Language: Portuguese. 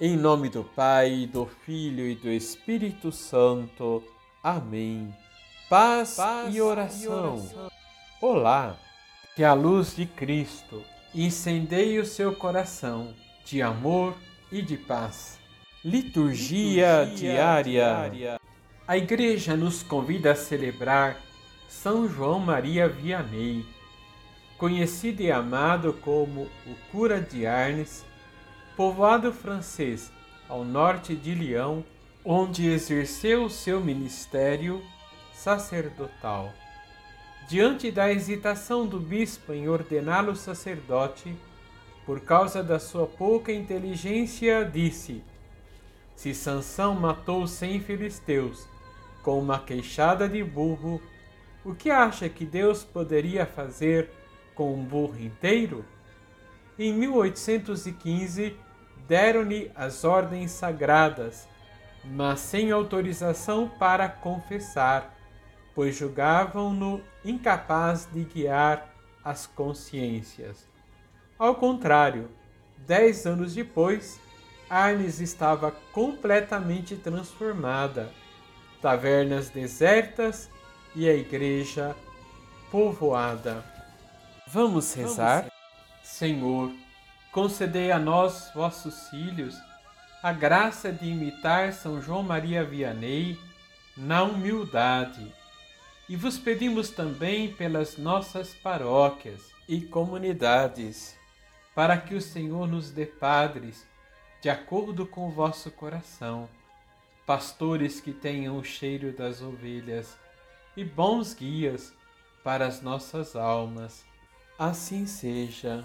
Em nome do Pai, do Filho e do Espírito Santo. Amém. Paz, Paz e, oração. e oração. Olá, que a luz de Cristo incendeie o seu coração de amor e de paz. Liturgia, Liturgia diária. diária. A Igreja nos convida a celebrar São João Maria Vianney, conhecido e amado como o Cura de Arnes povoado francês ao norte de Lyon, onde exerceu seu ministério sacerdotal. Diante da hesitação do bispo em ordená-lo sacerdote, por causa da sua pouca inteligência, disse: Se Sansão matou cem filisteus com uma queixada de burro, o que acha que Deus poderia fazer com um burro inteiro? Em 1815, deram-lhe as ordens sagradas, mas sem autorização para confessar, pois julgavam-no incapaz de guiar as consciências. Ao contrário, dez anos depois, Arnes estava completamente transformada, tavernas desertas e a igreja povoada. Vamos rezar? Vamos. Senhor, concedei a nós, vossos filhos, a graça de imitar São João Maria Vianney na humildade. E vos pedimos também pelas nossas paróquias e comunidades, para que o Senhor nos dê padres de acordo com o vosso coração, pastores que tenham o cheiro das ovelhas e bons guias para as nossas almas. Assim seja.